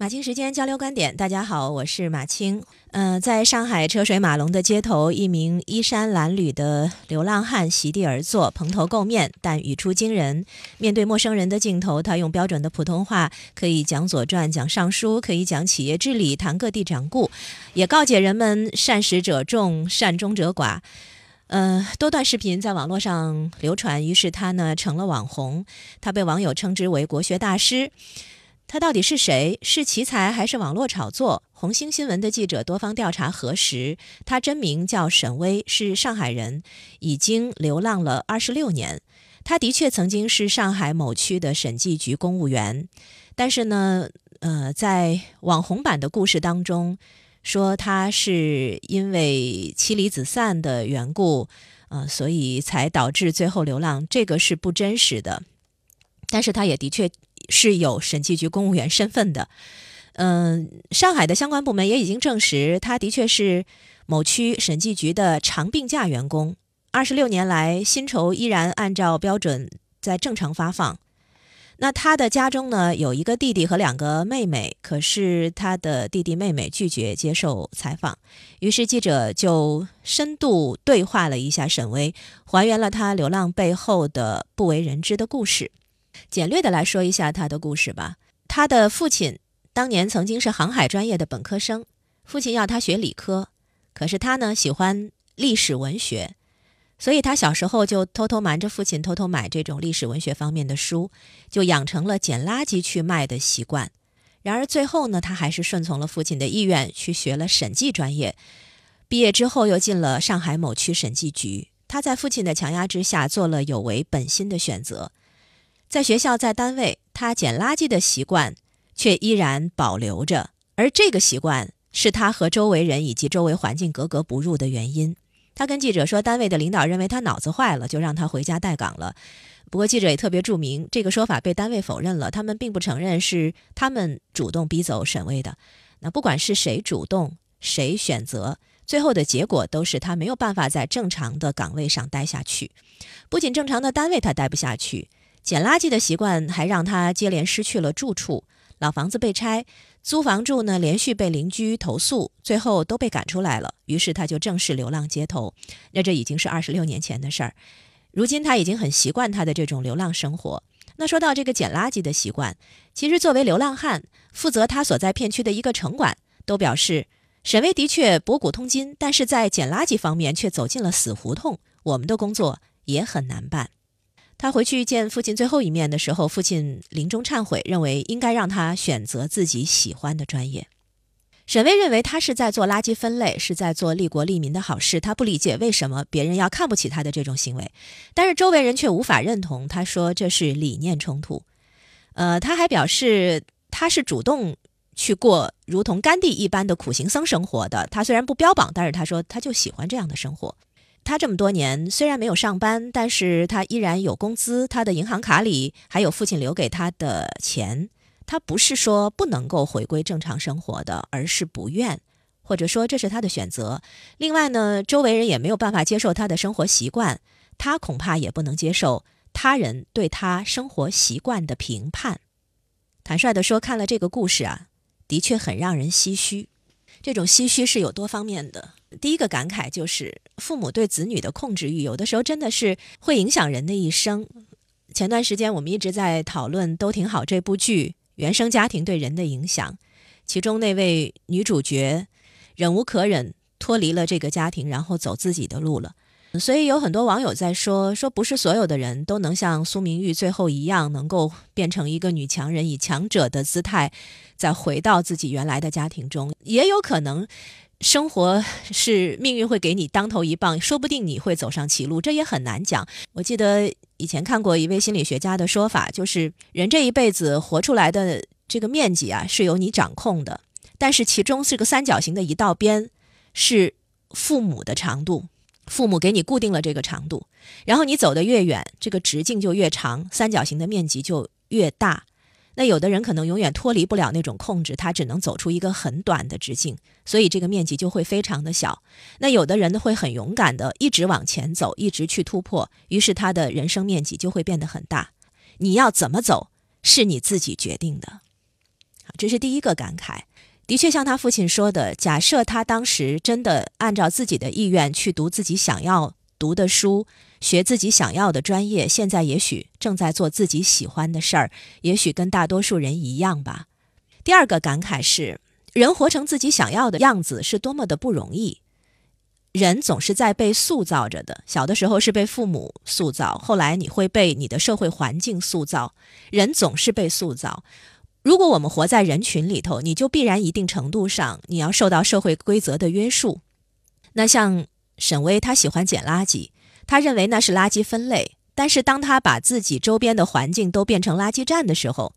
马青时间交流观点，大家好，我是马青。嗯，在上海车水马龙的街头，一名衣衫褴褛的流浪汉席地而坐，蓬头垢面，但语出惊人。面对陌生人的镜头，他用标准的普通话可以讲《左传》、讲《尚书》，可以讲企业治理、谈各地掌故，也告诫人们善始者众，善终者寡。呃，多段视频在网络上流传，于是他呢成了网红，他被网友称之为国学大师。他到底是谁？是奇才还是网络炒作？红星新闻的记者多方调查核实，他真名叫沈威，是上海人，已经流浪了二十六年。他的确曾经是上海某区的审计局公务员，但是呢，呃，在网红版的故事当中，说他是因为妻离子散的缘故，呃，所以才导致最后流浪，这个是不真实的。但是他也的确。是有审计局公务员身份的，嗯，上海的相关部门也已经证实，他的确是某区审计局的长病假员工。二十六年来，薪酬依然按照标准在正常发放。那他的家中呢，有一个弟弟和两个妹妹，可是他的弟弟妹妹拒绝接受采访。于是记者就深度对话了一下沈巍，还原了他流浪背后的不为人知的故事。简略的来说一下他的故事吧。他的父亲当年曾经是航海专业的本科生，父亲要他学理科，可是他呢喜欢历史文学，所以他小时候就偷偷瞒着父亲偷偷买这种历史文学方面的书，就养成了捡垃圾去卖的习惯。然而最后呢，他还是顺从了父亲的意愿去学了审计专业，毕业之后又进了上海某区审计局。他在父亲的强压之下做了有违本心的选择。在学校，在单位，他捡垃圾的习惯却依然保留着，而这个习惯是他和周围人以及周围环境格格不入的原因。他跟记者说，单位的领导认为他脑子坏了，就让他回家待岗了。不过，记者也特别注明，这个说法被单位否认了，他们并不承认是他们主动逼走沈巍的。那不管是谁主动，谁选择，最后的结果都是他没有办法在正常的岗位上待下去。不仅正常的单位他待不下去。捡垃圾的习惯还让他接连失去了住处，老房子被拆，租房住呢连续被邻居投诉，最后都被赶出来了。于是他就正式流浪街头。那这已经是二十六年前的事儿，如今他已经很习惯他的这种流浪生活。那说到这个捡垃圾的习惯，其实作为流浪汉，负责他所在片区的一个城管都表示，沈巍的确博古通今，但是在捡垃圾方面却走进了死胡同。我们的工作也很难办。他回去见父亲最后一面的时候，父亲临终忏悔，认为应该让他选择自己喜欢的专业。沈巍认为他是在做垃圾分类，是在做利国利民的好事。他不理解为什么别人要看不起他的这种行为，但是周围人却无法认同。他说这是理念冲突。呃，他还表示他是主动去过如同甘地一般的苦行僧生活的。他虽然不标榜，但是他说他就喜欢这样的生活。他这么多年虽然没有上班，但是他依然有工资，他的银行卡里还有父亲留给他的钱。他不是说不能够回归正常生活的，而是不愿，或者说这是他的选择。另外呢，周围人也没有办法接受他的生活习惯，他恐怕也不能接受他人对他生活习惯的评判。坦率地说，看了这个故事啊，的确很让人唏嘘。这种唏嘘是有多方面的。第一个感慨就是，父母对子女的控制欲，有的时候真的是会影响人的一生。前段时间我们一直在讨论《都挺好》这部剧，原生家庭对人的影响。其中那位女主角忍无可忍，脱离了这个家庭，然后走自己的路了。所以有很多网友在说，说不是所有的人都能像苏明玉最后一样，能够变成一个女强人，以强者的姿态再回到自己原来的家庭中，也有可能。生活是命运会给你当头一棒，说不定你会走上歧路，这也很难讲。我记得以前看过一位心理学家的说法，就是人这一辈子活出来的这个面积啊是由你掌控的，但是其中是个三角形的一道边是父母的长度，父母给你固定了这个长度，然后你走得越远，这个直径就越长，三角形的面积就越大。那有的人可能永远脱离不了那种控制，他只能走出一个很短的直径，所以这个面积就会非常的小。那有的人会很勇敢的一直往前走，一直去突破，于是他的人生面积就会变得很大。你要怎么走是你自己决定的。这是第一个感慨。的确，像他父亲说的，假设他当时真的按照自己的意愿去读自己想要读的书，学自己想要的专业，现在也许正在做自己喜欢的事儿，也许跟大多数人一样吧。第二个感慨是，人活成自己想要的样子是多么的不容易。人总是在被塑造着的，小的时候是被父母塑造，后来你会被你的社会环境塑造。人总是被塑造。如果我们活在人群里头，你就必然一定程度上你要受到社会规则的约束。那像沈巍，他喜欢捡垃圾，他认为那是垃圾分类。但是当他把自己周边的环境都变成垃圾站的时候，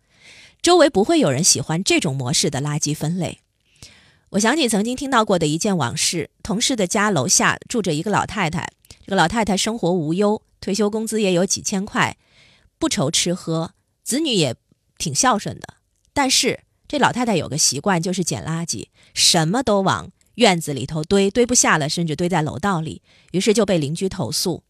周围不会有人喜欢这种模式的垃圾分类。我想起曾经听到过的一件往事：同事的家楼下住着一个老太太，这个老太太生活无忧，退休工资也有几千块，不愁吃喝，子女也挺孝顺的。但是这老太太有个习惯，就是捡垃圾，什么都往院子里头堆，堆不下了，甚至堆在楼道里。于是就被邻居投诉，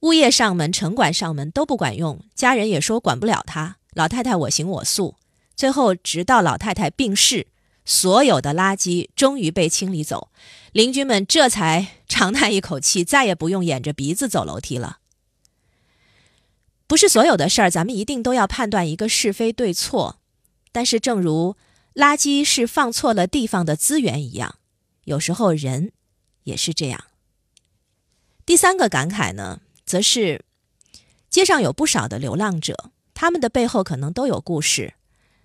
物业上门、城管上门都不管用，家人也说管不了她。老太太我行我素，最后直到老太太病逝，所有的垃圾终于被清理走，邻居们这才长叹一口气，再也不用掩着鼻子走楼梯了。不是所有的事儿，咱们一定都要判断一个是非对错。但是，正如垃圾是放错了地方的资源一样，有时候人也是这样。第三个感慨呢，则是街上有不少的流浪者，他们的背后可能都有故事。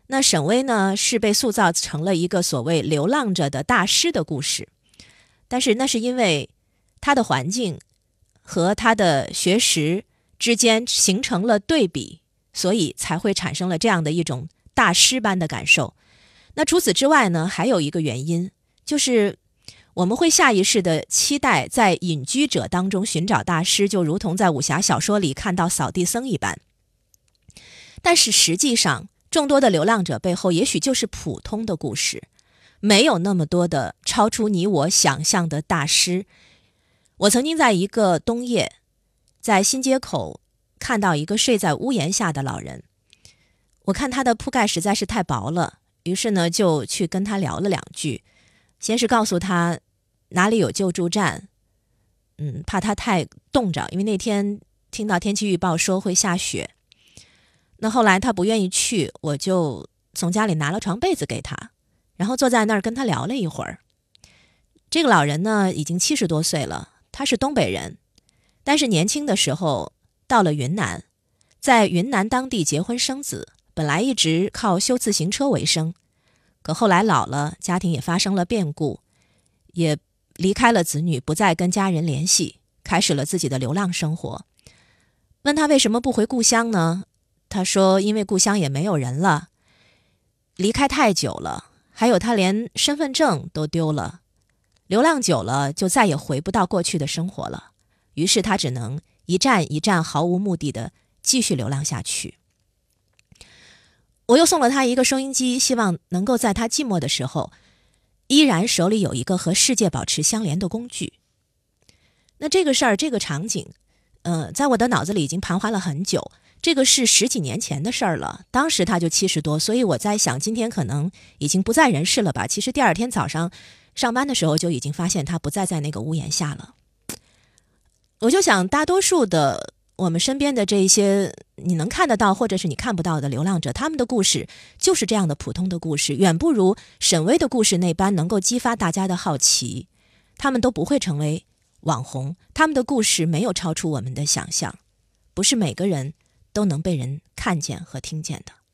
那沈巍呢，是被塑造成了一个所谓流浪者的大师的故事，但是那是因为他的环境和他的学识之间形成了对比，所以才会产生了这样的一种。大师般的感受。那除此之外呢？还有一个原因，就是我们会下意识的期待在隐居者当中寻找大师，就如同在武侠小说里看到扫地僧一般。但是实际上，众多的流浪者背后，也许就是普通的故事，没有那么多的超出你我想象的大师。我曾经在一个冬夜，在新街口看到一个睡在屋檐下的老人。我看他的铺盖实在是太薄了，于是呢就去跟他聊了两句，先是告诉他哪里有救助站，嗯，怕他太冻着，因为那天听到天气预报说会下雪。那后来他不愿意去，我就从家里拿了床被子给他，然后坐在那儿跟他聊了一会儿。这个老人呢已经七十多岁了，他是东北人，但是年轻的时候到了云南，在云南当地结婚生子。本来一直靠修自行车为生，可后来老了，家庭也发生了变故，也离开了子女，不再跟家人联系，开始了自己的流浪生活。问他为什么不回故乡呢？他说：“因为故乡也没有人了，离开太久了，还有他连身份证都丢了，流浪久了就再也回不到过去的生活了。于是他只能一站一站，毫无目的的继续流浪下去。”我又送了他一个收音机，希望能够在他寂寞的时候，依然手里有一个和世界保持相连的工具。那这个事儿，这个场景，呃，在我的脑子里已经盘桓了很久。这个是十几年前的事儿了，当时他就七十多，所以我在想，今天可能已经不在人世了吧？其实第二天早上上班的时候就已经发现他不再在那个屋檐下了。我就想，大多数的。我们身边的这一些你能看得到，或者是你看不到的流浪者，他们的故事就是这样的普通的故事，远不如沈巍的故事那般能够激发大家的好奇。他们都不会成为网红，他们的故事没有超出我们的想象，不是每个人都能被人看见和听见的。